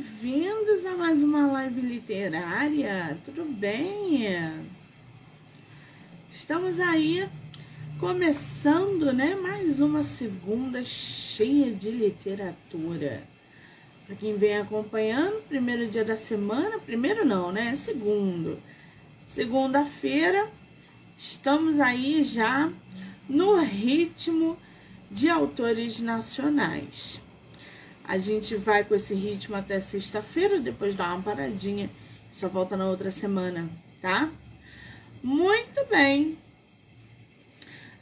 bem-vindos a mais uma live literária. Tudo bem? Estamos aí começando, né? Mais uma segunda cheia de literatura. Para quem vem acompanhando, primeiro dia da semana, primeiro não, né? Segundo. Segunda-feira, estamos aí já no ritmo de autores nacionais. A gente vai com esse ritmo até sexta-feira, depois dá uma paradinha, só volta na outra semana, tá? Muito bem.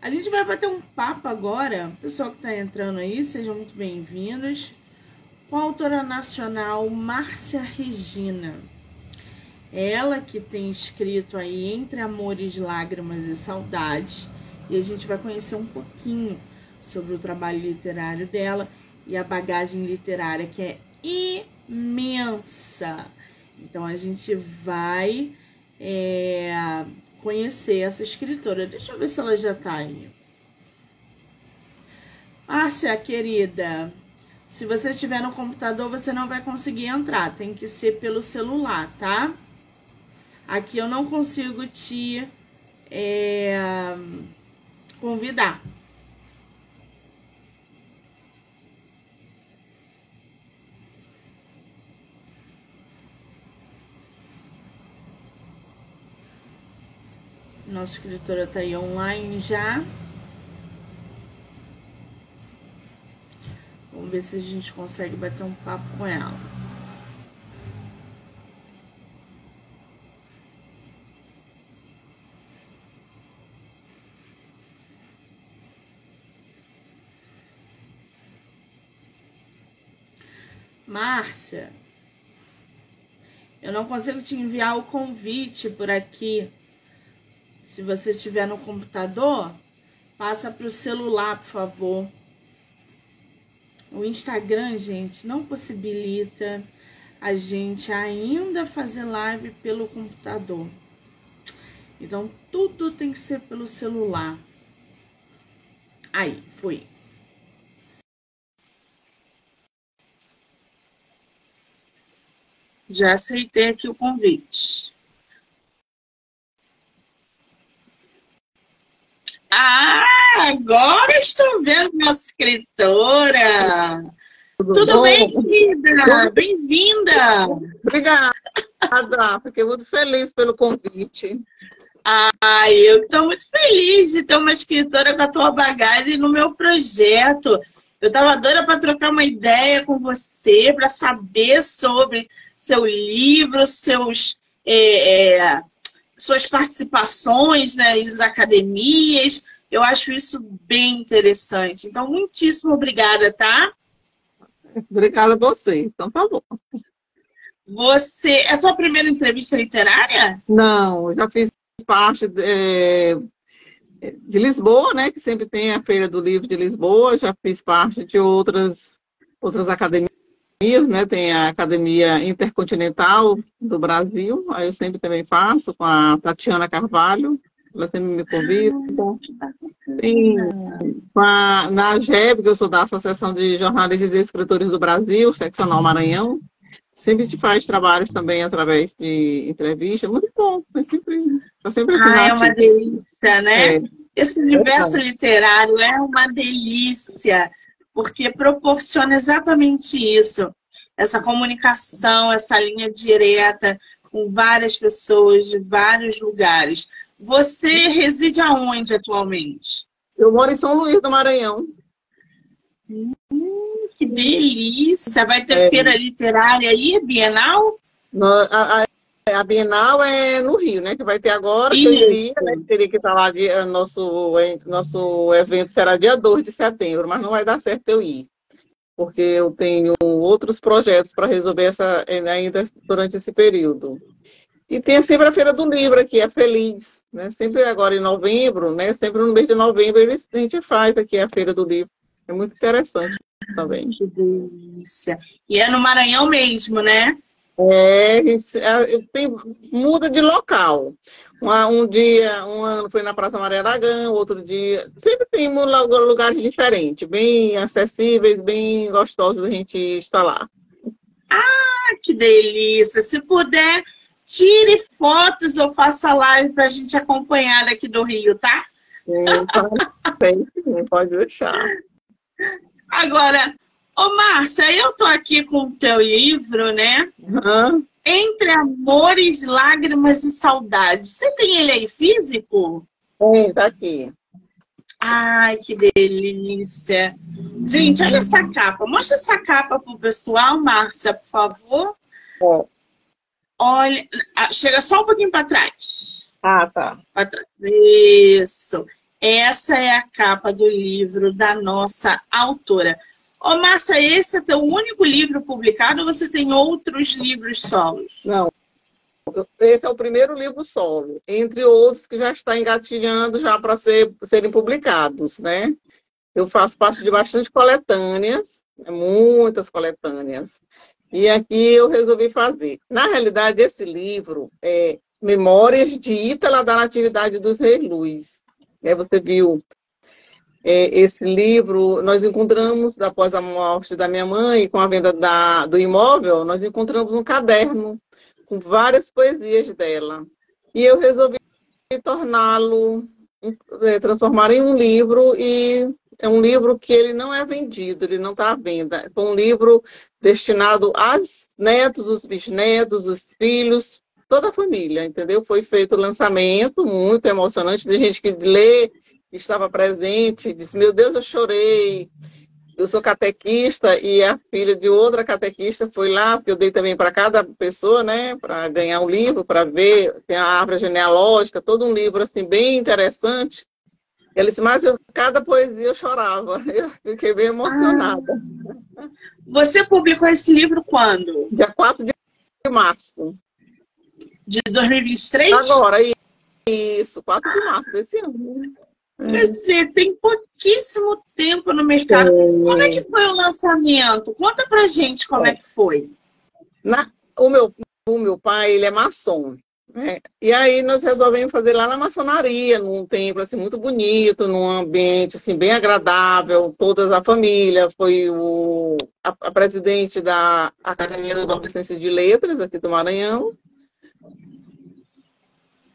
A gente vai bater um papo agora, pessoal que está entrando aí, sejam muito bem-vindos, com a autora nacional Márcia Regina. Ela que tem escrito aí Entre Amores, Lágrimas e Saudade, e a gente vai conhecer um pouquinho sobre o trabalho literário dela e a bagagem literária que é imensa. Então a gente vai é, conhecer essa escritora. Deixa eu ver se ela já tá aí. Márcia, querida, se você estiver no computador, você não vai conseguir entrar. Tem que ser pelo celular, tá? Aqui eu não consigo te é, convidar. Nossa escritora está aí online já. Vamos ver se a gente consegue bater um papo com ela. Márcia, eu não consigo te enviar o convite por aqui. Se você estiver no computador, passa para o celular, por favor. O Instagram, gente, não possibilita a gente ainda fazer live pelo computador. Então, tudo tem que ser pelo celular. Aí, foi. Já aceitei aqui o convite. Ah, agora estou vendo nossa escritora. Tudo, Tudo bem, querida? Bem-vinda. Obrigada. Fiquei muito feliz pelo convite. Ah, eu estou muito feliz de ter uma escritora com a tua bagagem no meu projeto. Eu estava doida para trocar uma ideia com você, para saber sobre seu livro, seus é, é, suas participações nas né, academias. Eu acho isso bem interessante. Então, muitíssimo obrigada, tá? Obrigada a você. Então, tá bom. Você. É a tua primeira entrevista literária? Não, já fiz parte de, é, de Lisboa, né? Que sempre tem a Feira do Livro de Lisboa. Já fiz parte de outras, outras academias né? Tem a Academia Intercontinental do Brasil, aí eu sempre também faço com a Tatiana Carvalho, ela sempre me convida. Tem a, na GEB, que eu sou da Associação de Jornalistas e Escritores do Brasil, seccional Maranhão, sempre te faz trabalhos também através de entrevista, muito bom, é sempre, tá sempre ah, é uma delícia, né? É. Esse universo é literário é uma delícia porque proporciona exatamente isso, essa comunicação, essa linha direta com várias pessoas de vários lugares. Você reside aonde atualmente? Eu moro em São Luís do Maranhão. Hum, que delícia! Vai ter é. feira literária aí, Bienal? No, a, a, a Bienal é no Rio, né? Que vai ter agora, Isso. que eu iria, né? Teria que estar lá, de, eh, nosso, nosso evento será dia 2 de setembro, mas não vai dar certo eu ir. Porque eu tenho outros projetos para resolver essa, eh, ainda durante esse período. E tem sempre a Feira do Livro aqui, é feliz. Né? Sempre agora em novembro, né? Sempre no mês de novembro a gente faz aqui a Feira do Livro. É muito interessante também. Que delícia. E é no Maranhão mesmo, né? É, é tem, muda de local. Um, dia, um ano foi na Praça Maria Aragão, outro dia. Sempre tem lugares diferentes, bem acessíveis, bem gostosos da gente estar lá. Ah, delícia! Se puder, tire fotos ou faça live para a gente acompanhar aqui do Rio, tá? Sim, sim, pode deixar. Agora, ô Márcia, eu tô aqui com o teu livro, né? Uhum. Entre Amores, Lágrimas e Saudades. Você tem ele aí físico? Sim, tá aqui. Ai, que delícia. Gente, olha essa capa. Mostra essa capa pro pessoal, Márcia, por favor. É. Olha, ah, chega só um pouquinho para trás. Ah, tá. Para trás. Isso. Essa é a capa do livro da nossa autora. Ô, Márcia, esse é teu único livro publicado ou você tem outros livros solos? Não. Esse é o primeiro livro solo, entre outros que já está engatilhando já para ser, serem publicados, né? Eu faço parte de bastante coletâneas, né? muitas coletâneas. E aqui eu resolvi fazer. Na realidade, esse livro é Memórias de Ítala da Natividade dos Reis Luiz. É, você viu esse livro, nós encontramos, após a morte da minha mãe, com a venda da, do imóvel, nós encontramos um caderno com várias poesias dela. E eu resolvi torná-lo, é, transformar em um livro e é um livro que ele não é vendido, ele não está à venda. É um livro destinado aos netos, os bisnetos, os filhos, toda a família, entendeu? Foi feito o lançamento, muito emocionante, de gente que lê estava presente, disse: Meu Deus, eu chorei. Eu sou catequista e a filha de outra catequista foi lá, porque eu dei também para cada pessoa, né, para ganhar um livro, para ver, tem a árvore genealógica, todo um livro assim bem interessante. Ela disse, mas eu, cada poesia eu chorava. Eu fiquei bem emocionada. Ah, você publicou esse livro quando? Dia 4 de março. De 2023? Agora, isso, 4 de março desse ano. Quer dizer, tem pouquíssimo tempo no mercado. É. Como é que foi o lançamento? Conta pra gente como é, é que foi. Na, o, meu, o meu pai, ele é maçom. Né? E aí nós resolvemos fazer lá na maçonaria, num templo assim, muito bonito, num ambiente assim, bem agradável, toda a família. Foi o, a, a presidente da Academia Nobel Ciências de Letras aqui do Maranhão,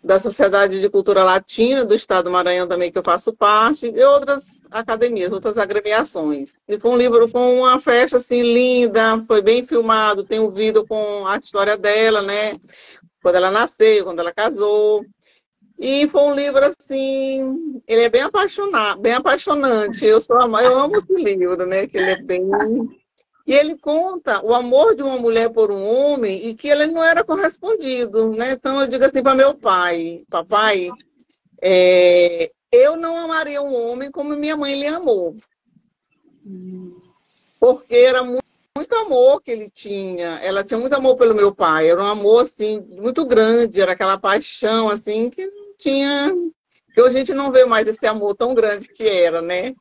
da Sociedade de Cultura Latina do Estado do Maranhão também, que eu faço parte, e outras academias, outras agremiações. E foi um livro, foi uma festa assim linda, foi bem filmado, tem um vídeo com a história dela, né? Quando ela nasceu, quando ela casou. E foi um livro assim, ele é bem apaixonado, bem apaixonante. Eu sou eu amo esse livro, né? Que ele é bem e ele conta o amor de uma mulher por um homem e que ele não era correspondido, né? Então eu digo assim para meu pai, papai, é, eu não amaria um homem como minha mãe lhe amou. Porque era muito, muito amor que ele tinha. Ela tinha muito amor pelo meu pai. Era um amor assim muito grande, era aquela paixão assim que não tinha que a gente não vê mais esse amor tão grande que era, né?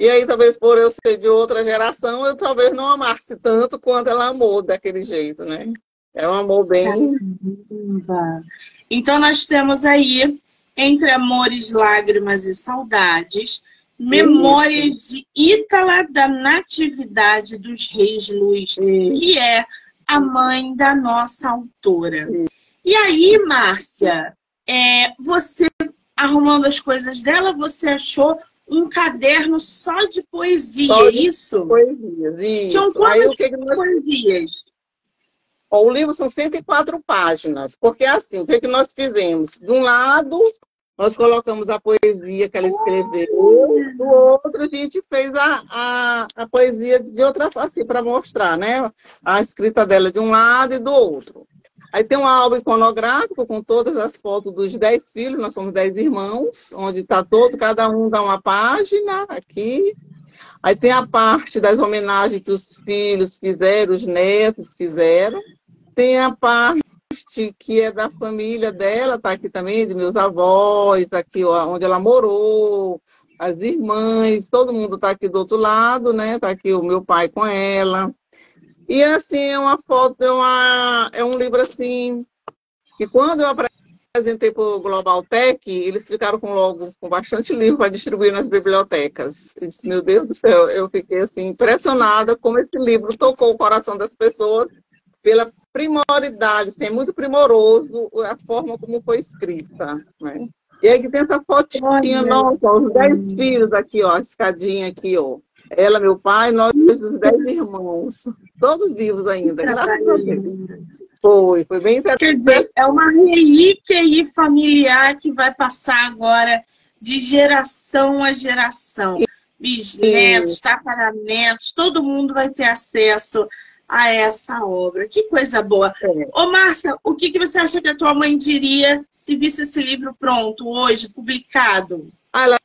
E aí, talvez por eu ser de outra geração, eu talvez não amasse tanto quanto ela amou daquele jeito, né? É um amor bem. Caramba. Então, nós temos aí, entre amores, lágrimas e saudades, Memórias de Ítala da Natividade dos Reis Luz, que é a mãe da nossa autora. E aí, Márcia, é, você arrumando as coisas dela, você achou um caderno só de poesia, só é de isso? Poesias, isso. Tinham quantas que nós... poesias? O livro são 104 páginas, porque é assim, o que, que nós fizemos? De um lado, nós colocamos a poesia que ela escreveu, do outro a gente fez a, a, a poesia de outra assim, para mostrar, né? A escrita dela de um lado e do outro. Aí tem um álbum iconográfico com todas as fotos dos dez filhos, nós somos dez irmãos, onde está todo, cada um dá uma página aqui. Aí tem a parte das homenagens que os filhos fizeram, os netos fizeram. Tem a parte que é da família dela, tá aqui também, de meus avós, aqui onde ela morou, as irmãs, todo mundo está aqui do outro lado, né? Tá aqui o meu pai com ela. E assim, é uma foto, é, uma, é um livro assim, que quando eu apresentei para o Global Tech, eles ficaram com logo com bastante livro para distribuir nas bibliotecas. Eu disse, meu Deus do céu, eu fiquei assim impressionada como esse livro tocou o coração das pessoas pela primoridade, assim, é muito primoroso a forma como foi escrita. Né? E aí que tem essa fotinha, nossa, os dez filhos aqui, ó, a escadinha aqui, ó. Ela, meu pai, nós os dez irmãos, todos vivos ainda, graças a Deus. Foi, foi bem. Quer dizer, é uma relíquia aí familiar que vai passar agora de geração a geração. Bisnetos, tataramentos, todo mundo vai ter acesso a essa obra. Que coisa boa. É. Ô, Márcia, o que, que você acha que a tua mãe diria se visse esse livro pronto hoje, publicado? Ah, ela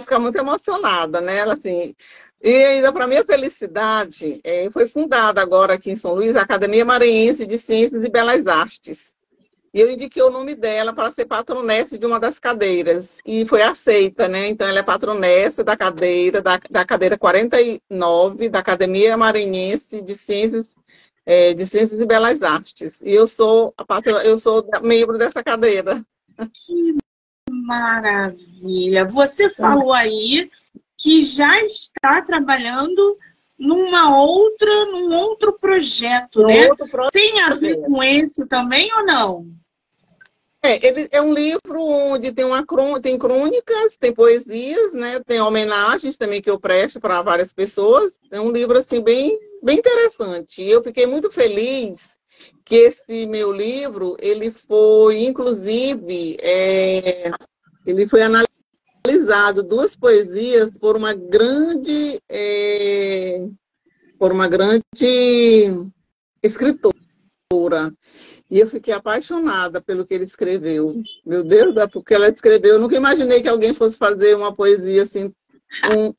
ficar muito emocionada, né? Ela, assim, e ainda para minha felicidade, é, foi fundada agora aqui em São Luís a Academia Maranhense de Ciências e Belas Artes. E eu indiquei o nome dela para ser patronessa de uma das cadeiras. E foi aceita, né? Então, ela é patronessa da cadeira, da, da cadeira 49 da Academia Maranhense de Ciências, é, de Ciências e Belas Artes. E eu sou, a patro, eu sou membro dessa cadeira. Que maravilha! Você falou aí que já está trabalhando numa outra, num outro projeto, né? Outro projeto. Tem a ver com esse também ou não? É, ele é um livro onde tem, uma, tem crônicas, tem poesias, né? Tem homenagens também que eu presto para várias pessoas. É um livro assim bem, bem interessante. Eu fiquei muito feliz que esse meu livro ele foi, inclusive, é, ele foi analisado duas poesias por uma grande é, por uma grande escritora. E eu fiquei apaixonada pelo que ele escreveu. Meu Deus, porque ela escreveu. Eu nunca imaginei que alguém fosse fazer uma poesia assim, um,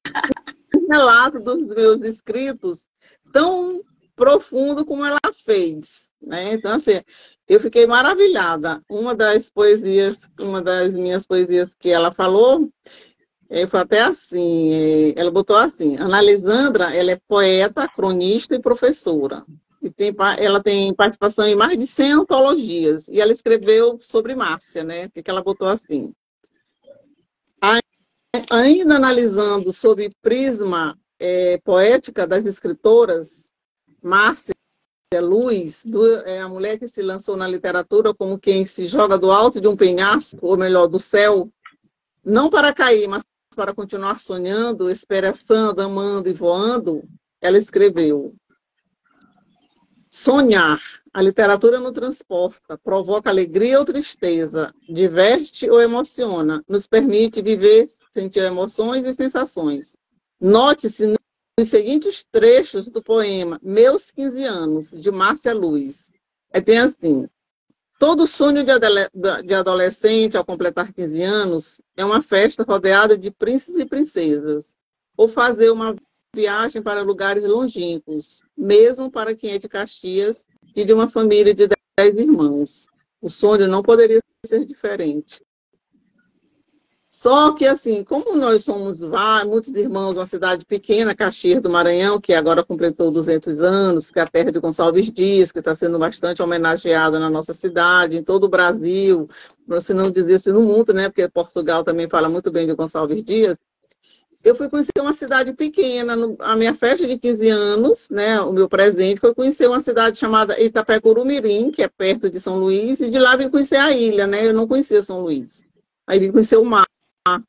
um relato dos meus escritos tão profundo como ela fez. Né? Então, assim, eu fiquei maravilhada. Uma das poesias, uma das minhas poesias que ela falou, é, foi até assim, é, ela botou assim, Ana Lisandra, ela é poeta, cronista e professora. E tem, ela tem participação em mais de 100 antologias. E ela escreveu sobre Márcia, né? Porque ela botou assim. Ainda analisando sobre prisma é, poética das escritoras, Márcia Luz, é a mulher que se lançou na literatura como quem se joga do alto de um penhasco, ou melhor, do céu, não para cair, mas para continuar sonhando, esperançando, amando e voando, ela escreveu: Sonhar. A literatura nos transporta, provoca alegria ou tristeza, diverte ou emociona, nos permite viver, sentir emoções e sensações. Note-se os seguintes trechos do poema Meus 15 anos, de Márcia Luz. É, tem assim: Todo sonho de adolescente ao completar 15 anos é uma festa rodeada de príncipes e princesas, ou fazer uma viagem para lugares longínquos, mesmo para quem é de Caxias e de uma família de 10 irmãos. O sonho não poderia ser diferente. Só que, assim, como nós somos vários, muitos irmãos, uma cidade pequena, Caxias do Maranhão, que agora completou 200 anos, que é a terra de Gonçalves Dias, que está sendo bastante homenageada na nossa cidade, em todo o Brasil, se não dizer assim no mundo, né? Porque Portugal também fala muito bem de Gonçalves Dias. Eu fui conhecer uma cidade pequena, no, a minha festa de 15 anos, né? O meu presente foi conhecer uma cidade chamada Itapé-Curumirim, que é perto de São Luís, e de lá vim conhecer a ilha, né? Eu não conhecia São Luís. Aí vim conhecer o mar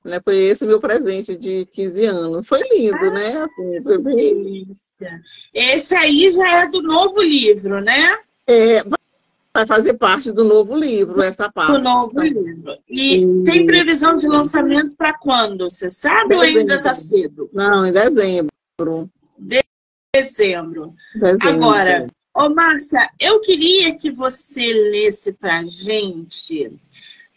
né? Foi esse meu presente de 15 anos. Foi lindo, ah, né? Assim, foi bem... delícia. Esse aí já é do novo livro, né? É, vai fazer parte do novo livro, essa parte. Do novo livro. E, e... tem previsão de lançamento para quando? Você sabe dezembro. ou ainda está cedo? Não, em dezembro. Dezembro. dezembro. Agora, ô Márcia, eu queria que você lesse para gente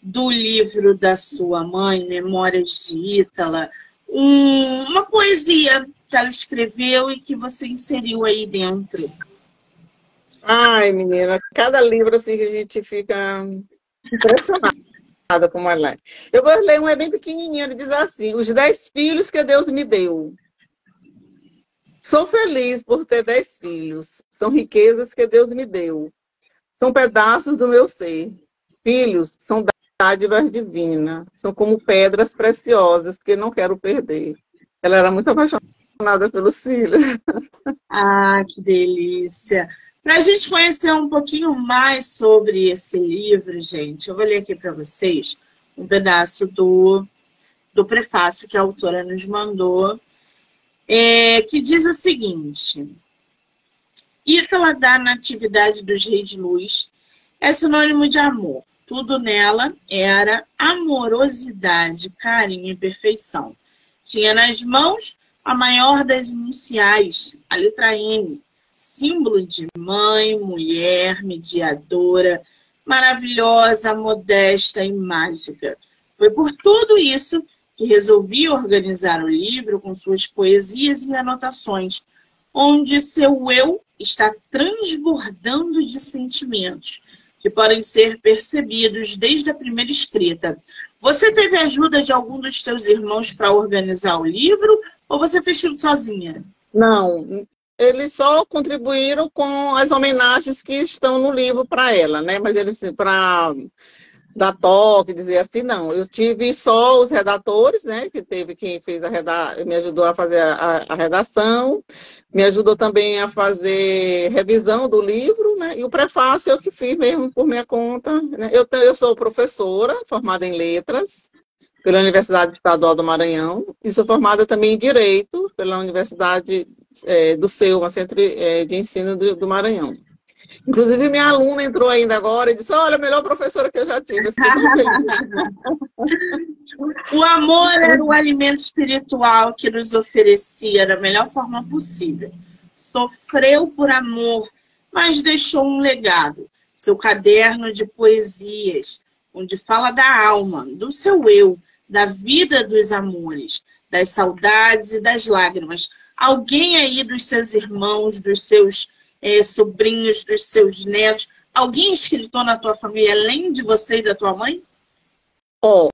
do livro da sua mãe, Memórias de Ítala, um, uma poesia que ela escreveu e que você inseriu aí dentro. Ai, menina, cada livro assim que a gente fica impressionada como ela é. Eu vou ler um, é bem pequenininho, ele diz assim, os dez filhos que Deus me deu. Sou feliz por ter dez filhos. São riquezas que Deus me deu. São pedaços do meu ser. Filhos são dádivas divinas, são como pedras preciosas que não quero perder. Ela era muito apaixonada pelos filhos. Ah, que delícia! Para a gente conhecer um pouquinho mais sobre esse livro, gente, eu vou ler aqui para vocês um pedaço do, do prefácio que a autora nos mandou, é, que diz o seguinte: Ítala da Natividade dos Reis de Luz é sinônimo de amor. Tudo nela era amorosidade, carinho e perfeição. Tinha nas mãos a maior das iniciais, a letra M, símbolo de mãe, mulher, mediadora, maravilhosa, modesta e mágica. Foi por tudo isso que resolvi organizar o livro com suas poesias e anotações, onde seu eu está transbordando de sentimentos que podem ser percebidos desde a primeira escrita. Você teve ajuda de algum dos teus irmãos para organizar o livro ou você fez tudo sozinha? Não, eles só contribuíram com as homenagens que estão no livro para ela, né? Mas eles para dar toque, dizer assim, não. Eu tive só os redatores, né? Que teve quem fez a reda... me ajudou a fazer a, a, redação, me ajudou também a fazer revisão do livro, né? E o prefácio eu que fiz mesmo por minha conta. Né? Eu, eu sou professora, formada em letras, pela Universidade Estadual do Maranhão, e sou formada também em Direito pela Universidade é, do CEUMA, Centro é, de Ensino do, do, Maranhão. Inclusive, minha aluna entrou ainda agora e disse, olha, a melhor professora que eu já tive. o amor era o alimento espiritual que nos oferecia da melhor forma possível. Sofreu por amor, mas deixou um legado. Seu caderno de poesias, onde fala da alma, do seu eu, da vida dos amores, das saudades e das lágrimas. Alguém aí dos seus irmãos, dos seus é, sobrinhos, dos seus netos, alguém escritor na tua família além de você e da tua mãe? Ó, oh,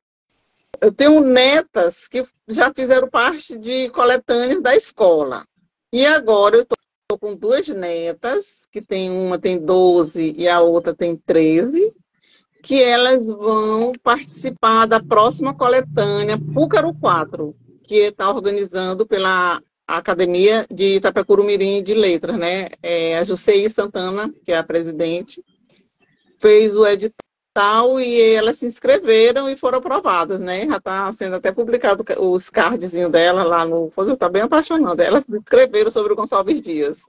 eu tenho netas que já fizeram parte de coletâneas da escola. E agora eu estou com duas netas, que tem uma tem 12 e a outra tem 13, que elas vão participar da próxima coletânea Púcaro 4, que está organizando pela Academia de Mirim de Letras, né? É, a Jusceí Santana, que é a presidente, fez o edital e elas se inscreveram e foram aprovadas, né? Já está sendo até publicado os cardzinhos dela lá no... Você está bem apaixonada. Elas se inscreveram sobre o Gonçalves Dias.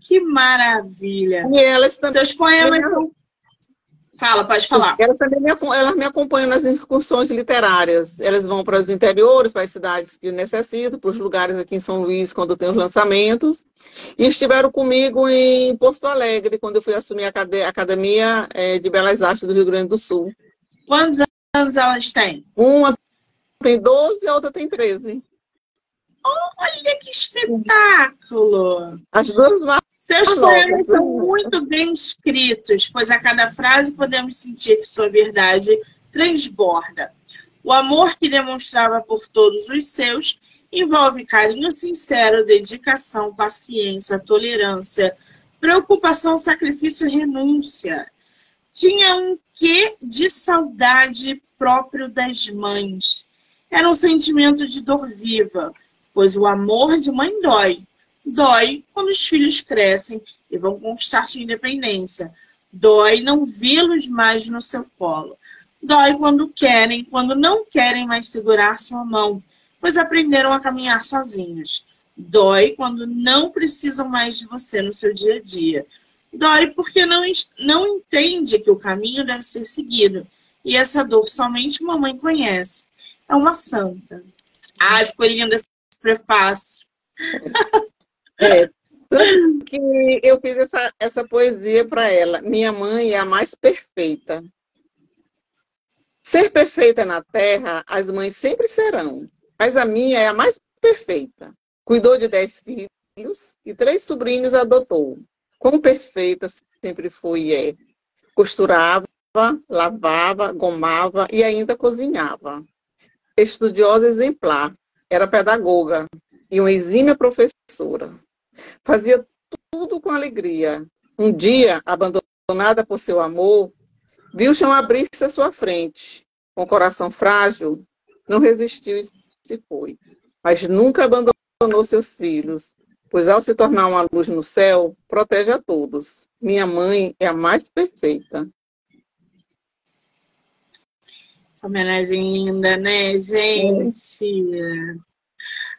Que maravilha! E elas também... Seus poemas são Fala, pode falar. Elas também me, elas me acompanham nas excursões literárias. Elas vão para os interiores, para as cidades que necessitam, para os lugares aqui em São Luís, quando tem os lançamentos. E estiveram comigo em Porto Alegre, quando eu fui assumir a Academia é, de Belas Artes do Rio Grande do Sul. Quantos anos elas têm? Uma tem 12 e a outra tem 13. Olha que espetáculo! As duas seus poemas são muito bem escritos, pois a cada frase podemos sentir que sua verdade transborda. O amor que demonstrava por todos os seus envolve carinho sincero, dedicação, paciência, tolerância, preocupação, sacrifício e renúncia. Tinha um quê de saudade próprio das mães. Era um sentimento de dor viva, pois o amor de mãe dói, Dói quando os filhos crescem e vão conquistar sua independência. Dói não vê-los mais no seu colo. Dói quando querem, quando não querem mais segurar sua mão, pois aprenderam a caminhar sozinhos. Dói quando não precisam mais de você no seu dia a dia. Dói porque não, não entende que o caminho deve ser seguido. E essa dor somente uma mãe conhece. É uma santa. Ai, ficou lindo esse prefácio. É, que eu fiz essa, essa poesia para ela. Minha mãe é a mais perfeita. Ser perfeita na terra, as mães sempre serão, mas a minha é a mais perfeita. Cuidou de dez filhos e três sobrinhos adotou. Quão perfeita sempre foi e é. Costurava, lavava, gomava e ainda cozinhava. Estudiosa exemplar, era pedagoga e uma exímia professora. Fazia tudo com alegria. Um dia, abandonada por seu amor, viu o chão abrir-se à sua frente. Com o coração frágil, não resistiu e se foi. Mas nunca abandonou seus filhos. pois ao se tornar uma luz no céu, protege a todos. Minha mãe é a mais perfeita. Homenagem linda, né, gente?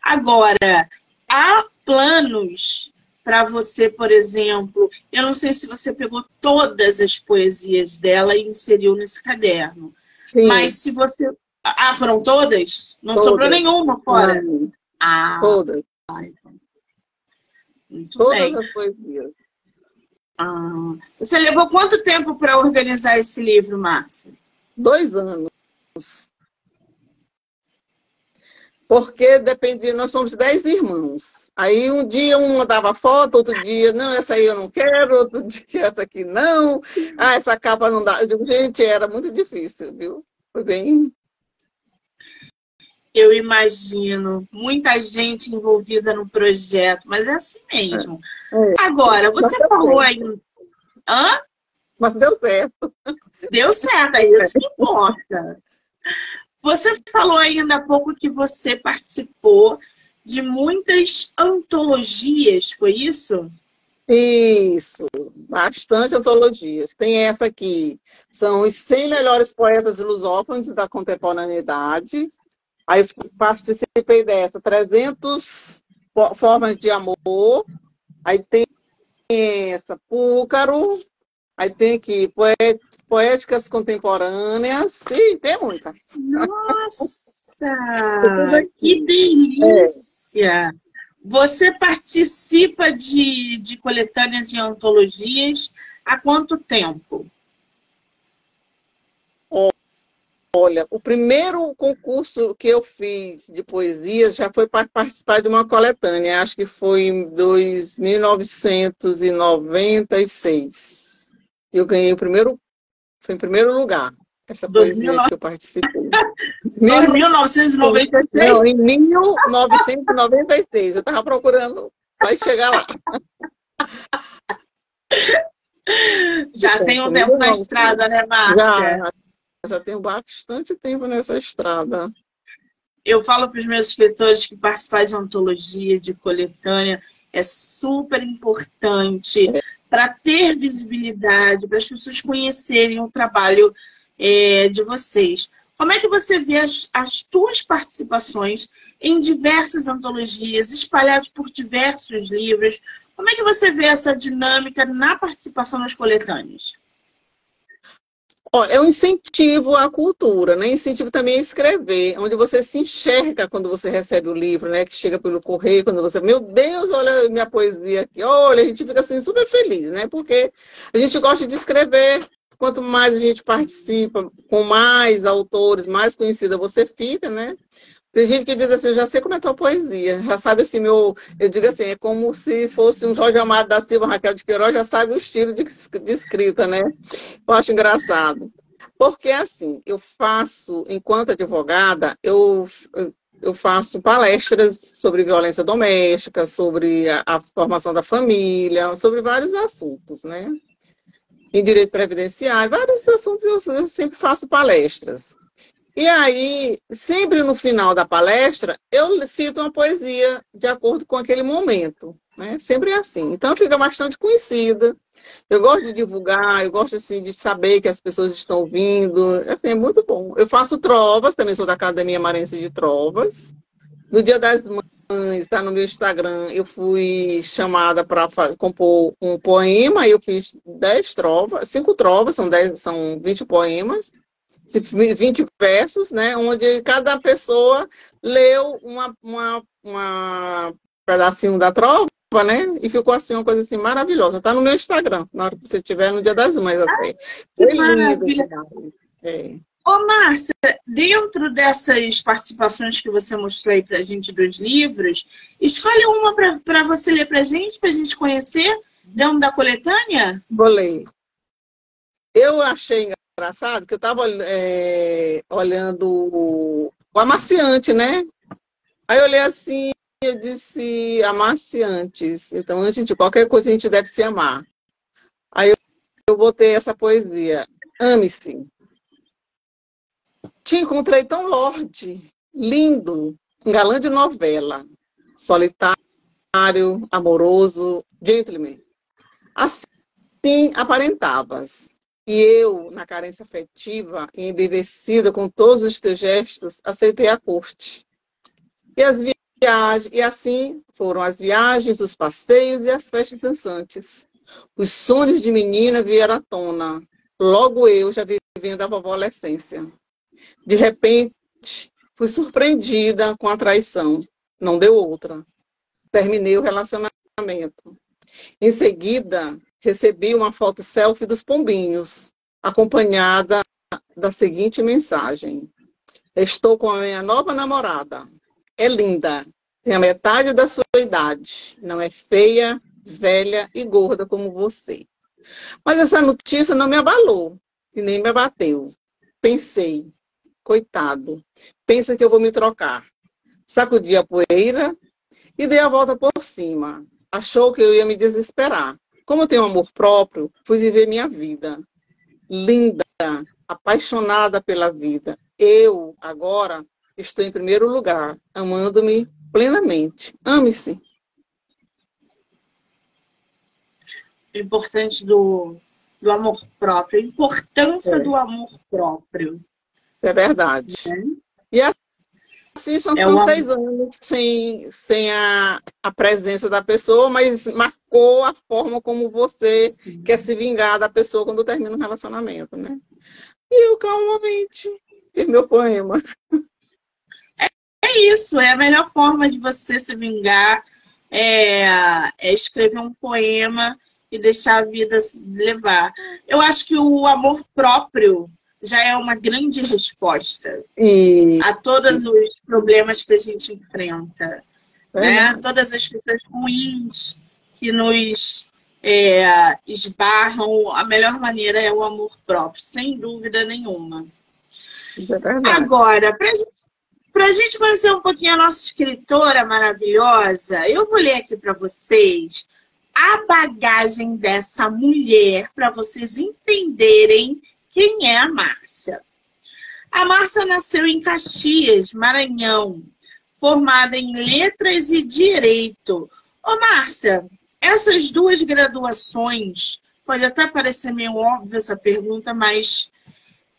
Agora, há planos para você, por exemplo, eu não sei se você pegou todas as poesias dela e inseriu nesse caderno. Sim. Mas se você. Ah, foram todas? Não todas. sobrou nenhuma fora? Não. Ah, todas. Ah, então. Muito todas bem. as poesias. Ah, você levou quanto tempo para organizar esse livro, Márcia? Dois anos. Porque dependia, nós somos dez irmãos. Aí um dia um mandava foto, outro dia, não, essa aí eu não quero, outro dia essa aqui não. Ah, essa capa não dá. Eu digo, gente, era muito difícil, viu? Foi bem. Eu imagino muita gente envolvida no projeto, mas é assim mesmo. É. É. Agora, você falou aí. Hã? Mas deu certo. Deu certo, é isso que importa. Você falou ainda há pouco que você participou de muitas antologias, foi isso? Isso, bastante antologias. Tem essa aqui, são os 100 melhores poetas lusófonos da contemporaneidade. Aí participei dessa, 300 formas de amor. Aí tem essa, Púcaro. Aí tem aqui, poéticas contemporâneas. Sim, tem muita. Nossa, que delícia! É. Você participa de, de coletâneas e antologias há quanto tempo? Olha, o primeiro concurso que eu fiz de poesia já foi para participar de uma coletânea, acho que foi em 1996. Eu ganhei o primeiro, foi em primeiro lugar, essa poesia 2009. que eu participei. 1996? Não, em 1996. Eu estava procurando, vai chegar lá. Já tem um tempo na estrada, né, Márcia? Já, já tenho bastante tempo nessa estrada. Eu falo para os meus escritores que participar de antologia, de coletânea, é super importante é. Para ter visibilidade, para as pessoas conhecerem o trabalho é, de vocês. Como é que você vê as, as tuas participações em diversas antologias, espalhadas por diversos livros? Como é que você vê essa dinâmica na participação nas coletâneas? É um incentivo à cultura, né? Incentivo também a escrever, onde você se enxerga quando você recebe o livro, né? Que chega pelo correio, quando você, meu Deus, olha minha poesia aqui, olha, a gente fica assim super feliz, né? Porque a gente gosta de escrever, quanto mais a gente participa, com mais autores, mais conhecida você fica, né? Tem gente que diz assim, já sei como é tua poesia, já sabe assim, meu, eu digo assim, é como se fosse um Jorge Amado da Silva, Raquel de Queiroz, já sabe o estilo de, de escrita, né? Eu acho engraçado. Porque assim, eu faço, enquanto advogada, eu, eu faço palestras sobre violência doméstica, sobre a, a formação da família, sobre vários assuntos, né? Em direito previdenciário, vários assuntos eu, eu sempre faço palestras. E aí, sempre no final da palestra, eu cito uma poesia de acordo com aquele momento. Né? Sempre é assim. Então, fica bastante conhecida. Eu gosto de divulgar, eu gosto assim, de saber que as pessoas estão ouvindo. Assim, é muito bom. Eu faço trovas, também sou da Academia Marense de Trovas. No Dia das Mães, está no meu Instagram, eu fui chamada para compor um poema, e eu fiz 10 trovas, cinco trovas, são, 10, são 20 poemas. 20 versos, né, onde cada pessoa leu uma, uma, uma pedacinho da trova, né? E ficou assim uma coisa assim maravilhosa. Tá no meu Instagram, na hora que você tiver no Dia das Mães até. Foi maravilha. É. Ô, Márcia, dentro dessas participações que você mostrou aí pra gente dos livros, escolhe uma para você ler pra gente, pra gente conhecer, dentro da coletânea? Vou ler. Eu achei engraçado que eu estava é, olhando o amaciante, né? Aí eu olhei assim, eu disse amaciantes. Então, antes de qualquer coisa, a gente deve se amar. Aí eu, eu botei essa poesia. Ame-se. Te encontrei tão lorde, lindo, um galã de novela, solitário amoroso, gentleman. Assim aparentavas. E eu, na carência afetiva embevecida com todos os teus gestos, aceitei a corte. E as viagens, e assim foram as viagens, os passeios e as festas dançantes. Os sonhos de menina vieram à tona. Logo eu já vivendo a vovó adolescência. De repente, fui surpreendida com a traição. Não deu outra. Terminei o relacionamento. Em seguida, recebi uma foto selfie dos pombinhos, acompanhada da seguinte mensagem: Estou com a minha nova namorada. É linda, tem a metade da sua idade, não é feia, velha e gorda como você. Mas essa notícia não me abalou e nem me abateu. Pensei, coitado, pensa que eu vou me trocar. Sacudi a poeira e dei a volta por cima. Achou que eu ia me desesperar. Como eu tenho amor próprio, fui viver minha vida. Linda, apaixonada pela vida. Eu, agora, estou em primeiro lugar, amando-me plenamente. Ame-se. Importante do, do amor próprio, a importância é. do amor próprio. É verdade. É. E Sim, são, é uma... seis anos sem, sem a, a presença da pessoa, mas marcou a forma como você Sim. quer se vingar da pessoa quando termina um relacionamento, né? E eu calmamente fiz meu poema. É, é, isso, é a melhor forma de você se vingar, é, é escrever um poema e deixar a vida levar. Eu acho que o amor próprio já é uma grande resposta e... a todos os problemas que a gente enfrenta. É. Né? Todas as coisas ruins que nos é, esbarram, a melhor maneira é o amor próprio, sem dúvida nenhuma. É Agora, para gente, a gente conhecer um pouquinho a nossa escritora maravilhosa, eu vou ler aqui para vocês a bagagem dessa mulher, para vocês entenderem quem é a Márcia? A Márcia nasceu em Caxias, Maranhão, formada em Letras e Direito. Ô, Márcia, essas duas graduações, pode até parecer meio óbvio essa pergunta, mas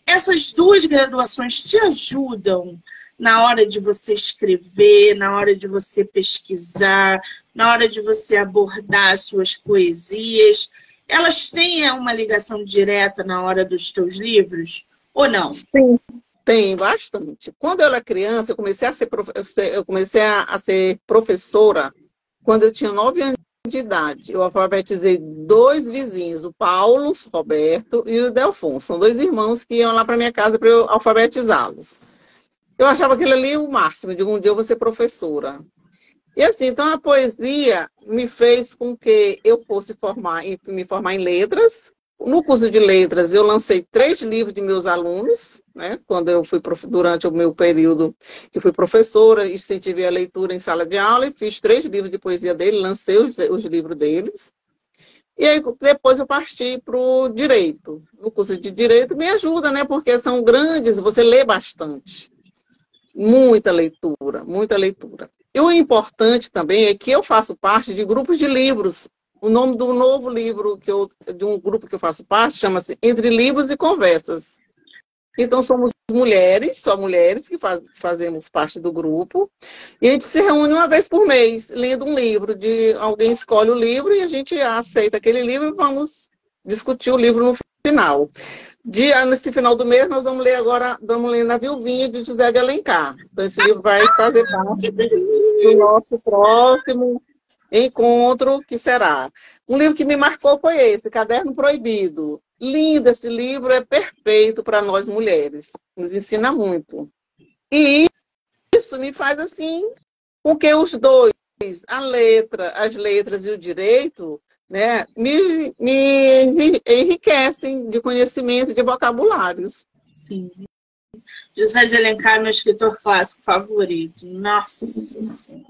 essas duas graduações te ajudam na hora de você escrever, na hora de você pesquisar, na hora de você abordar suas poesias elas têm uma ligação direta na hora dos teus livros ou não? Sim, tem bastante. Quando eu era criança, eu comecei a ser, eu comecei a ser professora quando eu tinha nove anos de idade. Eu alfabetizei dois vizinhos, o Paulo Roberto e o Delfonso. São dois irmãos que iam lá para minha casa para eu alfabetizá-los. Eu achava aquilo ali o máximo, de um dia eu vou ser professora. E assim, então a poesia me fez com que eu fosse formar, me formar em letras. No curso de letras, eu lancei três livros de meus alunos, né? Quando eu fui durante o meu período que fui professora, incentivei a leitura em sala de aula e fiz três livros de poesia dele, lancei os, os livros deles. E aí depois eu parti para o direito. No curso de direito me ajuda, né? Porque são grandes, você lê bastante. Muita leitura, muita leitura. E o importante também é que eu faço parte de grupos de livros. O nome do novo livro que eu, de um grupo que eu faço parte chama-se Entre Livros e Conversas. Então somos mulheres, só mulheres que faz, fazemos parte do grupo, e a gente se reúne uma vez por mês, lendo um livro, de alguém escolhe o livro e a gente aceita aquele livro e vamos discutir o livro no final. De, nesse final do mês, nós vamos ler agora, vamos ler Na Viuvinha, de José de Alencar. Então, esse livro vai fazer parte do nosso próximo encontro, que será. Um livro que me marcou foi esse, Caderno Proibido. Lindo esse livro, é perfeito para nós mulheres. Nos ensina muito. E isso me faz assim, com que os dois, a letra, as letras e o direito, né, me, me enriquecem de conhecimento de vocabulários. Sim. José de Alencar meu escritor clássico favorito. Nossa Senhora.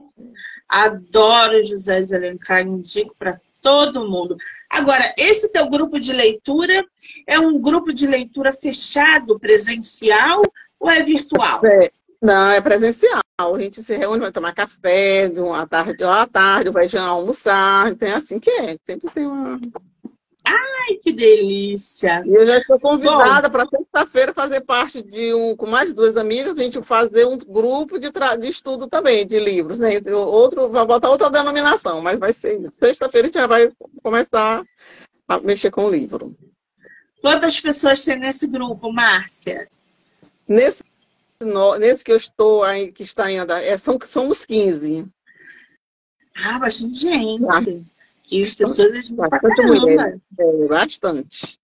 Adoro José de Alencar, indico para todo mundo. Agora, esse teu grupo de leitura é um grupo de leitura fechado, presencial ou é virtual? É, não, é presencial. A gente se reúne, vai tomar café, de uma tarde ou à tarde, vai já almoçar, então é assim que é. Sempre tem uma. Ai, que delícia! E eu já estou convidada para sexta-feira fazer parte de um, com mais duas amigas, a gente fazer um grupo de, de estudo também, de livros, né? Outro, vai botar outra denominação, mas vai ser sexta-feira a gente já vai começar a mexer com o livro. Quantas pessoas tem nesse grupo, Márcia? Nesse nesse que eu estou aí, que está ainda, é, são, somos 15. Ah, bastante gente. Ah, 15 pessoas é gente bastante mulher. É, bastante.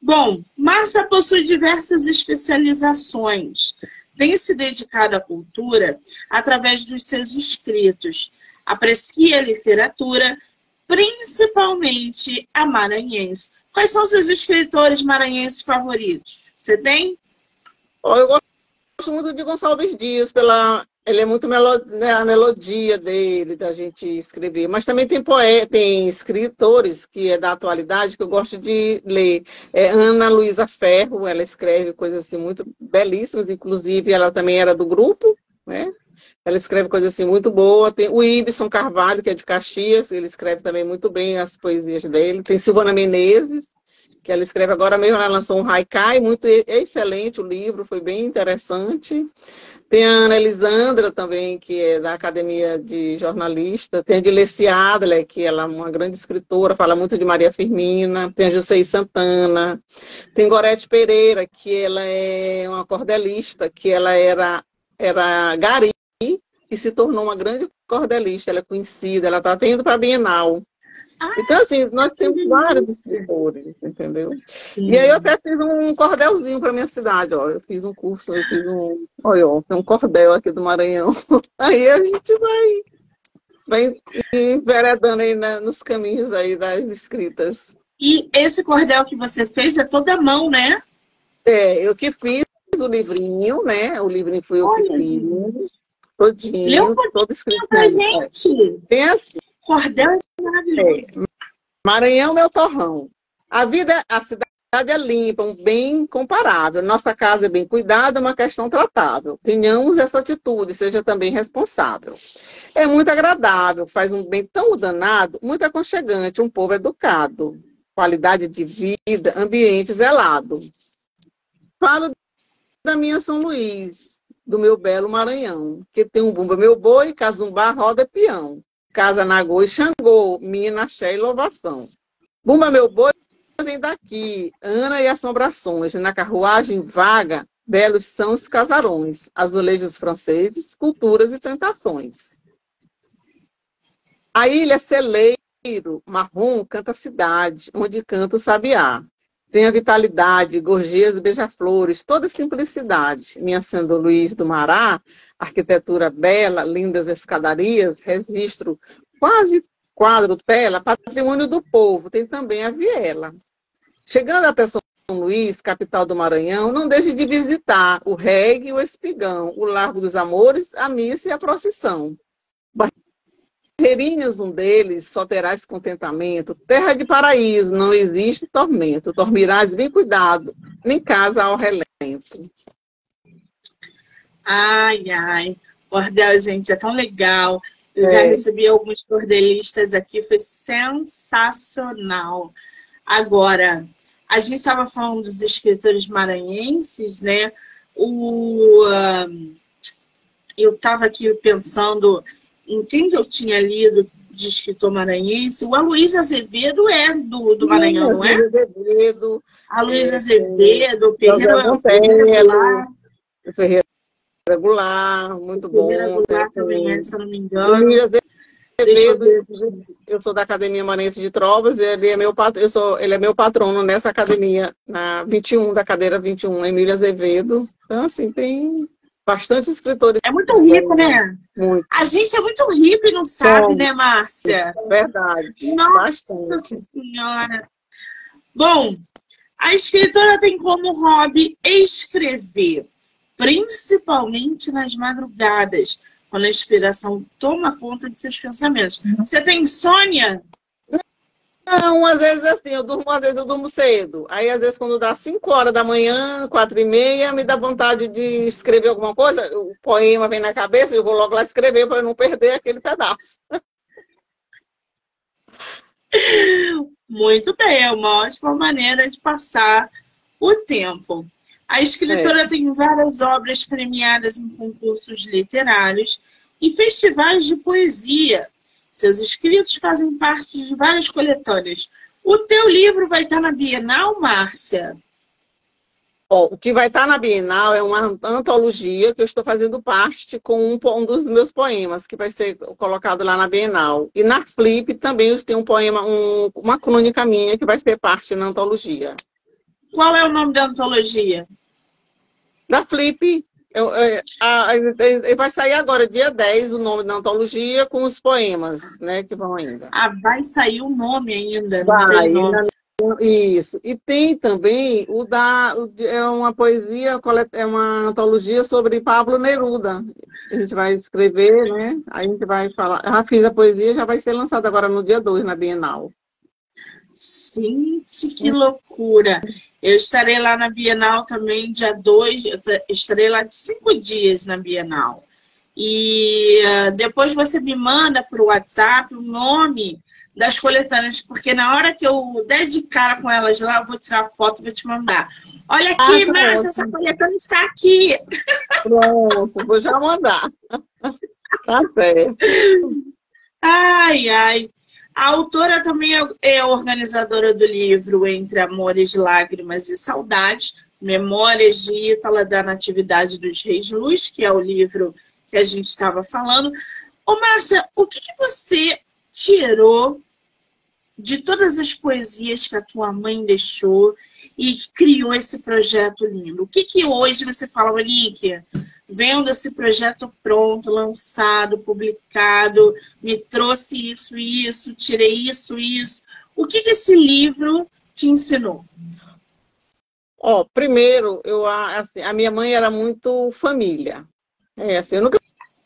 Bom, Márcia possui diversas especializações. Tem se dedicado à cultura através dos seus escritos. Aprecia a literatura, principalmente a maranhense. Quais são seus escritores maranhenses favoritos? Você tem? Eu gosto muito de Gonçalves Dias, pela ele é muito melo, né, a melodia dele, da gente escrever. Mas também tem poeta, tem escritores que é da atualidade que eu gosto de ler. É Ana Luísa Ferro, ela escreve coisas assim muito belíssimas, inclusive ela também era do grupo, né? Ela escreve coisas assim muito boas. Tem o Ibson Carvalho, que é de Caxias, ele escreve também muito bem as poesias dele. Tem Silvana Menezes, que ela escreve agora mesmo, ela lançou um haikai, muito excelente o livro, foi bem interessante. Tem a Ana Elisandra também, que é da Academia de Jornalista. Tem a Dileci Adler, que ela é uma grande escritora, fala muito de Maria Firmina. Tem a Jusceí Santana. Tem Gorete Pereira, que ela é uma cordelista, que ela era, era gari e se tornou uma grande cordelista. Ela é conhecida, ela está tendo para a Bienal. Ah, então, assim, nós temos vários distribuidores, entendeu? Sim. E aí eu até fiz um cordelzinho para minha cidade, ó. Eu fiz um curso, eu fiz um. Olha, ó, tem um cordel aqui do Maranhão. Aí a gente vai, vai enveredando aí na, nos caminhos aí das escritas. E esse cordel que você fez é toda mão, né? É, eu que fiz o livrinho, né? O livrinho foi eu Olha, que fiz. Gente. Todinho, todo escrito. Pra gente. Tem assim. Cordel é maravilhoso. É. Maranhão, meu torrão. A vida, a cidade é limpa, um bem comparável. Nossa casa é bem cuidada, uma questão tratável. Tenhamos essa atitude, seja também responsável. É muito agradável, faz um bem tão danado, muito aconchegante, um povo educado. Qualidade de vida, ambiente zelado. Falo da minha São Luís, do meu belo Maranhão, que tem um bumba meu boi, casumbá, roda peão. Casa Nagô e Xangô, Mina, Xé e Louvação. Bumba Meu Boi vem daqui, Ana e Assombrações, na carruagem vaga, belos são os casarões, azulejos franceses, culturas e tentações. A ilha Celeiro, marrom, canta a cidade, onde canta o sabiá. Tem a vitalidade, gorjeias beija-flores, toda simplicidade. Minha Sendo Luiz do Mará, arquitetura bela, lindas escadarias, registro quase quadro tela, patrimônio do povo. Tem também a viela. Chegando até São Luís, capital do Maranhão, não deixe de visitar o Regue e o Espigão, o Largo dos Amores, a missa e a procissão. Ferrinhas, um deles, só terás contentamento. Terra de paraíso, não existe tormento. Dormirás bem cuidado, nem casa ao relento. Ai, ai. Cordel, gente, é tão legal. Eu é. já recebi alguns cordelistas aqui, foi sensacional. Agora, a gente estava falando dos escritores maranhenses, né? O, uh, eu estava aqui pensando em quem que eu tinha lido de escritor maranhense, o Aloysio Azevedo é do, do Maranhão, não é? Azevedo. Aloysio é, Azevedo, Ferreira, Ferreira Ferreira Goulart, muito bom. Ferreira Goulart também é, se eu não me engano. Azevedo, eu sou da Academia Maranhense de Trovas, e ele é meu, eu sou, ele é meu patrono nessa academia, na 21, da cadeira 21, Emília Azevedo. Então, assim, tem bastante escritores. É muito rico, né? Muito. A gente é muito rico e não sabe, né, Márcia? É verdade. Nossa bastante. Senhora. Bom, a escritora tem como hobby escrever, principalmente nas madrugadas, quando a inspiração toma conta de seus pensamentos. Você tem insônia? Não, às vezes assim, eu durmo, às vezes eu durmo cedo. Aí, às vezes, quando dá 5 horas da manhã, 4 e meia, me dá vontade de escrever alguma coisa, o poema vem na cabeça, eu vou logo lá escrever para não perder aquele pedaço. Muito bem, é uma ótima maneira de passar o tempo. A escritora é. tem várias obras premiadas em concursos literários e festivais de poesia. Seus escritos fazem parte de várias coletâneas. O teu livro vai estar na Bienal, Márcia? o que vai estar na Bienal é uma antologia que eu estou fazendo parte com um, um, dos meus poemas, que vai ser colocado lá na Bienal. E na Flip também tem um poema, um, uma crônica minha que vai ser parte na antologia. Qual é o nome da antologia? Da Flip. Eu, eu, a, a, vai sair agora, dia 10, o nome da antologia com os poemas, né, que vão ainda. Ah, vai sair o nome ainda, vai, nome. Isso. E tem também o da. É uma poesia, é uma antologia sobre Pablo Neruda. A gente vai escrever, né? A gente vai falar. Já fiz a poesia, já vai ser lançada agora no dia 2 na Bienal. Gente, que loucura! Eu estarei lá na Bienal também, dia 2, estarei lá de cinco dias na Bienal. E uh, depois você me manda para o WhatsApp o nome das coletâneas, porque na hora que eu der de cara com elas lá, eu vou tirar foto e vou te mandar. Olha aqui, ah, Márcia, essa coletânea está aqui. Pronto, vou já mandar. Tá certo. Ai, ai. A autora também é, organizadora do livro Entre Amores, Lágrimas e Saudades, Memórias de Ítala da Natividade dos Reis Luz, que é o livro que a gente estava falando. Ô, Márcia, o que, que você tirou de todas as poesias que a tua mãe deixou e criou esse projeto lindo? O que, que hoje você fala, Monique? Vendo esse projeto pronto, lançado, publicado, me trouxe isso isso, tirei isso isso. O que, que esse livro te ensinou? Ó, primeiro, eu, assim, a minha mãe era muito família. É, assim, eu nunca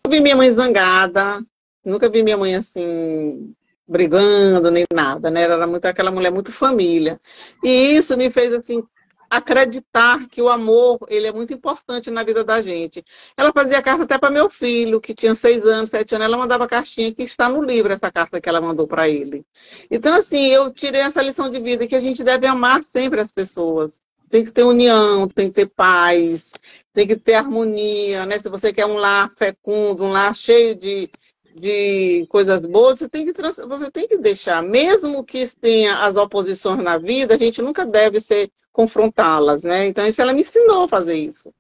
vi minha mãe zangada, Nunca vi minha mãe assim, brigando nem nada, né? Era muito aquela mulher muito família. E isso me fez assim acreditar que o amor ele é muito importante na vida da gente. Ela fazia carta até para meu filho, que tinha seis anos, sete anos, ela mandava cartinha que está no livro essa carta que ela mandou para ele. Então assim, eu tirei essa lição de vida que a gente deve amar sempre as pessoas. Tem que ter união, tem que ter paz, tem que ter harmonia, né? Se você quer um lar fecundo, um lar cheio de, de coisas boas, você tem que, você tem que deixar. Mesmo que tenha as oposições na vida, a gente nunca deve ser confrontá-las, né? Então, isso ela me ensinou a fazer isso.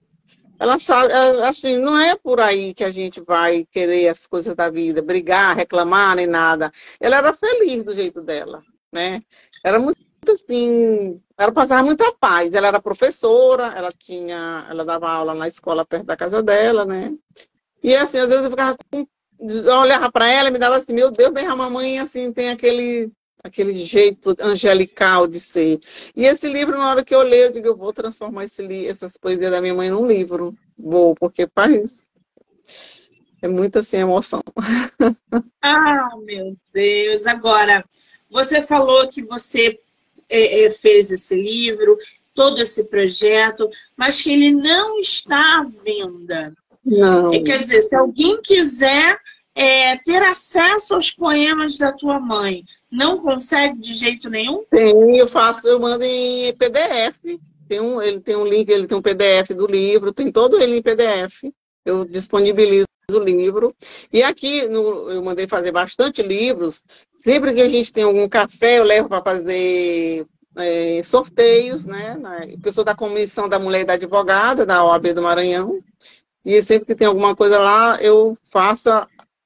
Ela sabe, assim, não é por aí que a gente vai querer as coisas da vida, brigar, reclamar, nem nada. Ela era feliz do jeito dela, né? Era muito assim, ela passava muita paz. Ela era professora, ela tinha, ela dava aula na escola perto da casa dela, né? E assim, às vezes eu ficava com eu olhava para ela e me dava assim, meu Deus, bem a mamãe assim tem aquele aquele jeito angelical de ser. E esse livro, na hora que eu leio, eu digo, eu vou transformar esse essas poesias da minha mãe num livro. Vou, porque faz é muita assim emoção. Ah, meu Deus. Agora, você falou que você é, é, fez esse livro, todo esse projeto, mas que ele não está à venda. Não. Quer dizer, se alguém quiser é, ter acesso aos poemas da tua mãe, não consegue de jeito nenhum? Sim, eu faço, eu mando em PDF. Tem um, ele tem um link, ele tem um PDF do livro, tem todo ele em PDF. Eu disponibilizo o livro. E aqui no, eu mandei fazer bastante livros. Sempre que a gente tem algum café, eu levo para fazer é, sorteios, né? Porque eu sou da comissão da mulher e da advogada da OAB do Maranhão. E sempre que tem alguma coisa lá, eu faço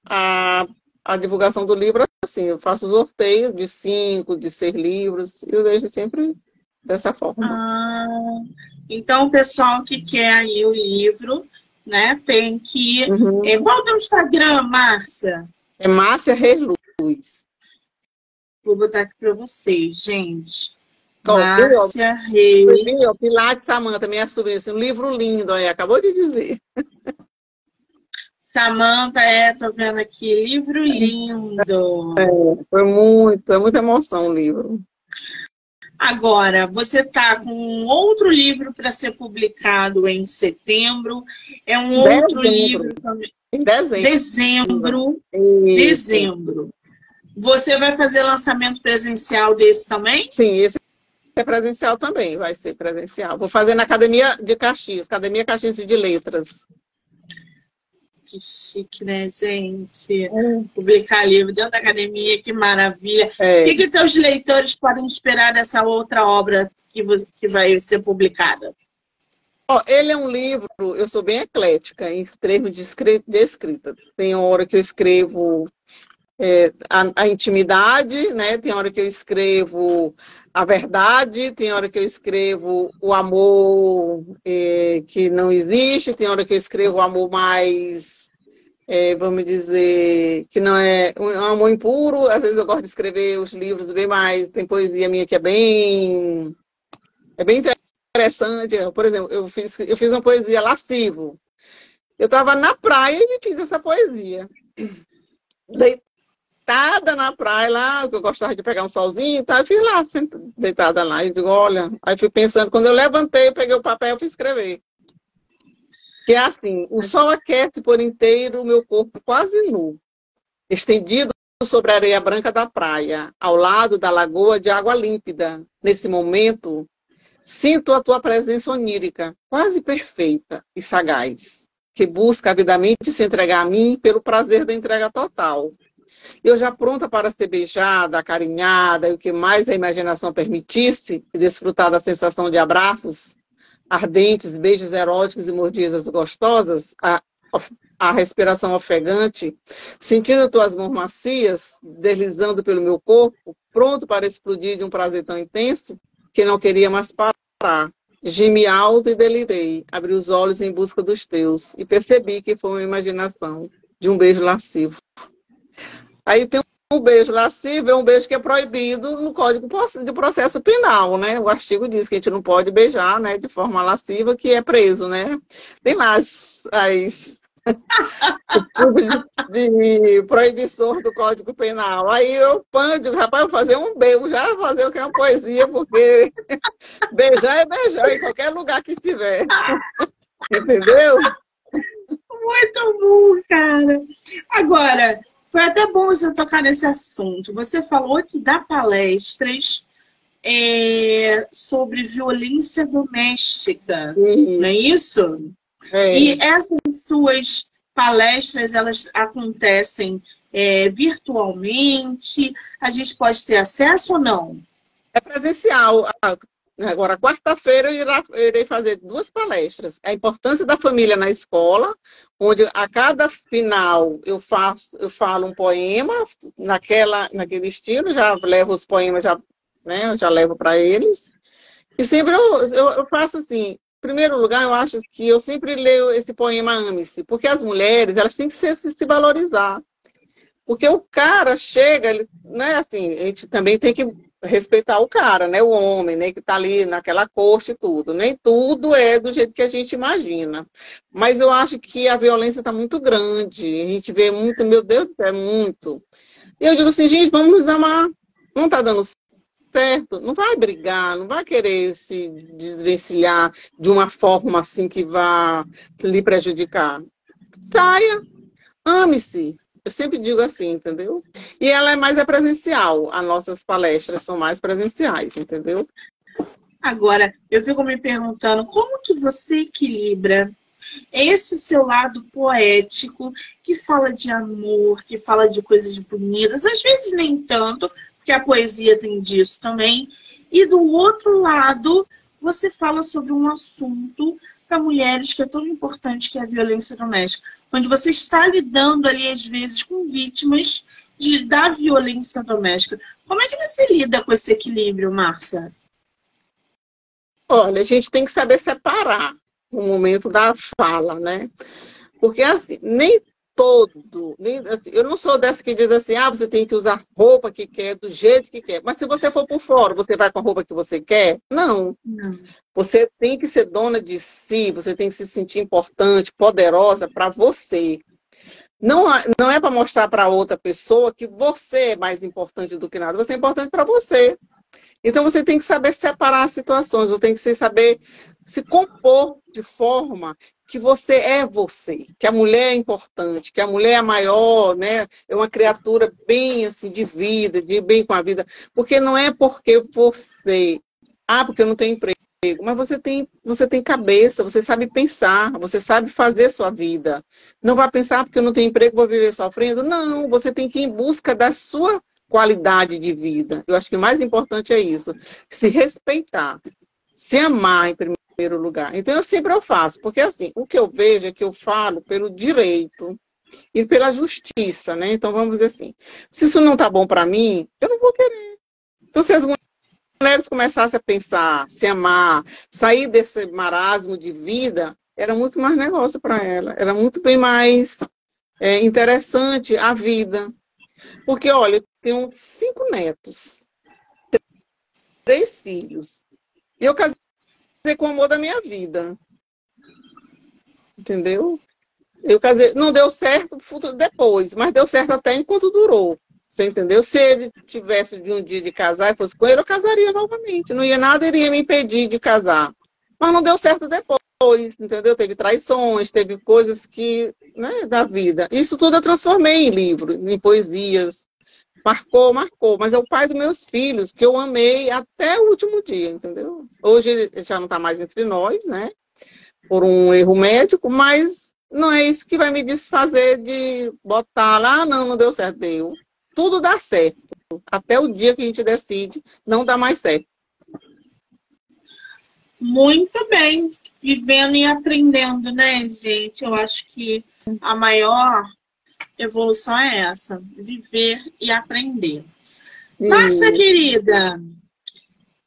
a, a divulgação do livro assim. Eu faço sorteio de cinco, de seis livros, e eu deixo sempre dessa forma. Ah, então, o pessoal que quer aí o livro, né, tem que. Uhum. É, qual é o Instagram, Márcia? É Márcia Reis Luz. Vou botar aqui para vocês, gente. Márcia Reis. Pilar de Samanta, minha sobrinha, assim, um livro lindo aí, acabou de dizer. Samanta, é, tô vendo aqui, livro lindo. É, foi muito, muita emoção o livro. Agora, você está com outro livro para ser publicado em setembro. É um outro livro também. Em dezembro. Dezembro. Dezembro. Você vai fazer lançamento presencial desse também? Sim, esse é presencial também, vai ser presencial. Vou fazer na Academia de Caxias, Academia Caxias de Letras. Que chique, né, gente? É. Publicar livro dentro da academia, que maravilha. É. O que, que teus leitores podem esperar dessa outra obra que, você, que vai ser publicada? Oh, ele é um livro, eu sou bem eclética em termos de, de escrita. Tem hora que eu escrevo é, a, a, intimidade, né? Tem hora que eu escrevo a verdade, tem hora que eu escrevo o amor é, que não existe, tem hora que eu escrevo o amor mais, é, vamos dizer, que não é um amor impuro. Às vezes eu gosto de escrever os livros bem mais, tem poesia minha que é bem, é bem interessante. Por exemplo, eu fiz, eu fiz uma poesia lascivo. Eu estava na praia e fiz essa poesia deitada na praia lá, que eu gostava de pegar um solzinho e tal, eu fiz lá, deitada lá, e digo, olha, aí fui pensando, quando eu levantei, eu peguei o papel e fui escrever. Que é assim, o sol aquece por inteiro o meu corpo quase nu, estendido sobre a areia branca da praia, ao lado da lagoa de água límpida. Nesse momento, sinto a tua presença onírica, quase perfeita e sagaz, que busca avidamente se entregar a mim pelo prazer da entrega total eu já pronta para ser beijada, acarinhada e o que mais a imaginação permitisse, e desfrutar da sensação de abraços ardentes, beijos eróticos e mordidas gostosas, a, a respiração ofegante, sentindo tuas mãos macias deslizando pelo meu corpo, pronto para explodir de um prazer tão intenso que não queria mais parar. Gemi alto e delirei, abri os olhos em busca dos teus e percebi que foi uma imaginação de um beijo lascivo. Aí tem um beijo lascivo, é um beijo que é proibido no Código de Processo Penal, né? O artigo diz que a gente não pode beijar, né, de forma lasciva, que é preso, né? Tem lá as, as tipo de, proibições do Código Penal. Aí eu pano, digo, rapaz, vou fazer um beijo, já vou fazer o que é uma poesia, porque beijar é beijar em qualquer lugar que estiver. Entendeu? Muito bom, cara. Agora, foi até bom você tocar nesse assunto. Você falou que dá palestras é, sobre violência doméstica, não é isso? É. E essas suas palestras, elas acontecem é, virtualmente? A gente pode ter acesso ou não? É presencial. Agora, quarta-feira, eu irei fazer duas palestras. A importância da família na escola, onde a cada final eu faço, eu falo um poema naquela, naquele estilo, já levo os poemas, já, né, já levo para eles. E sempre eu, eu, eu, faço assim, em primeiro lugar, eu acho que eu sempre leio esse poema Ame-se, porque as mulheres, elas têm que se, se valorizar. Porque o cara chega, ele, né, assim, a gente também tem que respeitar o cara, né, o homem, né, que está ali naquela corte e tudo. Nem tudo é do jeito que a gente imagina. Mas eu acho que a violência está muito grande. A gente vê muito, meu Deus, é muito. E eu digo assim, gente, vamos nos amar. Não está dando certo, não vai brigar, não vai querer se desvencilhar de uma forma assim que vá lhe prejudicar. Saia, ame-se, eu sempre digo assim, entendeu? E ela é mais é presencial. As nossas palestras são mais presenciais, entendeu? Agora, eu fico me perguntando como que você equilibra esse seu lado poético que fala de amor, que fala de coisas bonitas, às vezes nem tanto, porque a poesia tem disso também. E do outro lado, você fala sobre um assunto para mulheres que é tão importante que é a violência doméstica onde você está lidando ali, às vezes, com vítimas de, da violência doméstica. Como é que você lida com esse equilíbrio, Márcia? Olha, a gente tem que saber separar o momento da fala, né? Porque, assim, nem todo. Assim, eu não sou dessa que diz assim, ah, você tem que usar roupa que quer, do jeito que quer. Mas se você for por fora, você vai com a roupa que você quer? Não. não. Você tem que ser dona de si, você tem que se sentir importante, poderosa para você. não, não é para mostrar para outra pessoa que você é mais importante do que nada, você é importante para você. Então você tem que saber separar as situações, você tem que saber se compor de forma que você é você, que a mulher é importante, que a mulher é maior, né? É uma criatura bem assim de vida, de bem com a vida, porque não é porque você, ah, porque eu não tenho emprego, mas você tem, você tem cabeça, você sabe pensar, você sabe fazer sua vida. Não vai pensar porque eu não tenho emprego, vou viver sofrendo. Não, você tem que ir em busca da sua qualidade de vida. Eu acho que o mais importante é isso, se respeitar, se amar em primeiro lugar. Então eu sempre eu faço, porque assim, o que eu vejo é que eu falo pelo direito e pela justiça, né? Então vamos dizer assim, se isso não tá bom para mim, eu não vou querer. Então se as mulheres começassem a pensar, se amar, sair desse marasmo de vida, era muito mais negócio para ela, era muito bem mais é, interessante a vida. Porque, olha, tenho cinco netos, três filhos, e eu casei com o amor da minha vida. Entendeu? Eu casei, não deu certo depois, mas deu certo até enquanto durou. Você entendeu? Se ele tivesse de um dia de casar e fosse com ele, eu casaria novamente. Não ia nada, iria me impedir de casar. Mas não deu certo depois, entendeu? Teve traições, teve coisas que, né, da vida. Isso tudo eu transformei em livro, em poesias. Marcou, marcou. Mas é o pai dos meus filhos, que eu amei até o último dia, entendeu? Hoje ele já não está mais entre nós, né? Por um erro médico, mas não é isso que vai me desfazer de botar lá, ah, não, não deu certo. Deu tudo dá certo. Até o dia que a gente decide, não dá mais certo. Muito bem. Vivendo e aprendendo, né, gente? Eu acho que a maior evolução é essa: viver e aprender. Hum. Márcia, querida,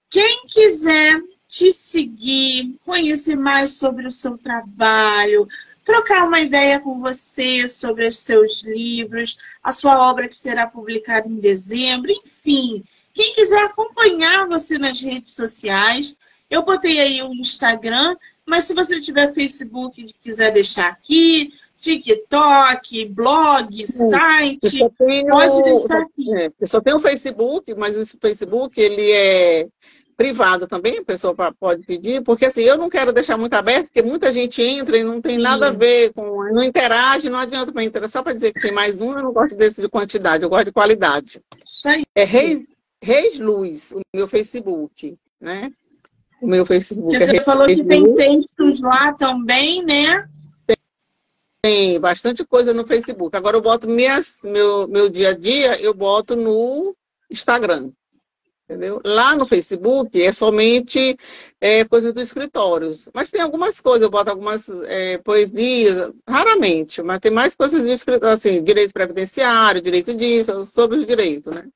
quem quiser te seguir, conhecer mais sobre o seu trabalho, trocar uma ideia com você sobre os seus livros, a sua obra que será publicada em dezembro, enfim. Quem quiser acompanhar você nas redes sociais, eu botei aí o Instagram, mas se você tiver Facebook e quiser deixar aqui, TikTok, blog, site, tenho, pode deixar aqui. É, eu só tenho o Facebook, mas o Facebook ele é privado também, a pessoa pode pedir, porque assim, eu não quero deixar muito aberto, porque muita gente entra e não tem Sim. nada a ver com. não interage, não adianta para entrar. Só para dizer que tem mais um, eu não gosto desse de quantidade, eu gosto de qualidade. Isso aí. É Reis, Reis Luz, o meu Facebook, né? O meu Facebook. Porque é você Reis, falou que tem textos lá também, né? Tem bastante coisa no Facebook. Agora eu boto minhas, meu, meu dia a dia, eu boto no Instagram entendeu? Lá no Facebook é somente é, coisas do escritório. Mas tem algumas coisas, eu boto algumas é, poesias, raramente, mas tem mais coisas do escritório, assim, direito previdenciário, direito disso, sobre os direitos, né?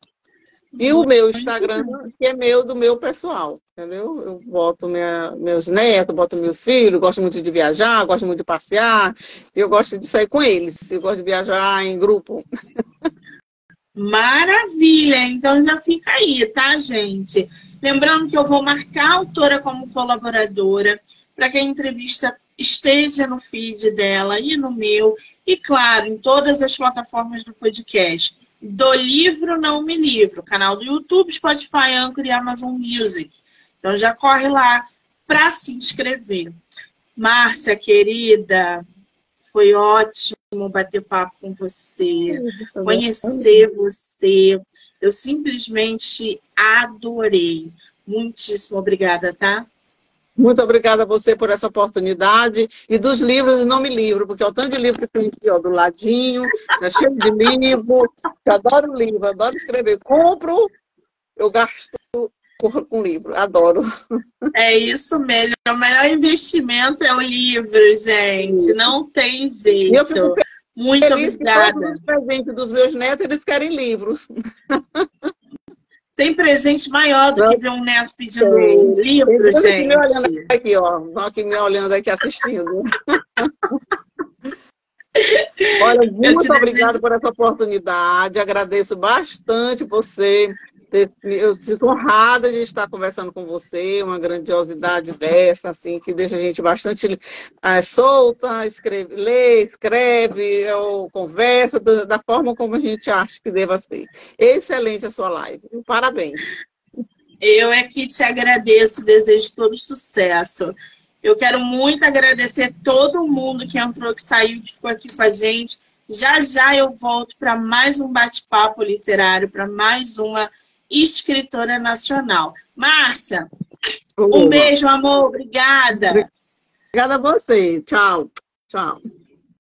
E o meu Instagram, que é meu, do meu pessoal, entendeu? Eu boto minha, meus netos, boto meus filhos, gosto muito de viajar, gosto muito de passear, eu gosto de sair com eles, eu gosto de viajar em grupo. Maravilha! Então já fica aí, tá, gente? Lembrando que eu vou marcar a autora como colaboradora para que a entrevista esteja no feed dela e no meu, e claro, em todas as plataformas do podcast. Do livro Não Me Livro, canal do YouTube, Spotify, Anchor e Amazon Music. Então já corre lá para se inscrever. Márcia, querida, foi ótimo bater papo com você, conhecer você. Eu simplesmente adorei. Muitíssimo obrigada, tá? Muito obrigada a você por essa oportunidade. E dos livros, não me livro, porque é o tanto de livro que tem aqui ó, do ladinho, é cheio de livro. Eu adoro livro, adoro escrever. Compro, eu gasto com livro, adoro. É isso mesmo, o melhor investimento é o livro, gente, não tem jeito. Muito obrigada. Que todos os presentes dos meus netos, eles querem livros. Tem presente maior do que ver um neto pedindo Sim. livro, gente. Me olhando aqui, ó. Aqui me olhando aqui assistindo. Olha, muito obrigada por essa oportunidade. Agradeço bastante você eu sinto honrada de estar conversando com você, uma grandiosidade dessa, assim, que deixa a gente bastante é, solta, escreve, lê, escreve, ou conversa da, da, forma como a gente acha que deva ser. Excelente a sua live. Parabéns. Eu é que te agradeço, desejo todo sucesso. Eu quero muito agradecer todo mundo que entrou, que saiu, que ficou aqui com a gente. Já já eu volto para mais um bate-papo literário, para mais uma escritora nacional. Márcia, um beijo, amor. Obrigada. Obrigada a você. Tchau. Tchau.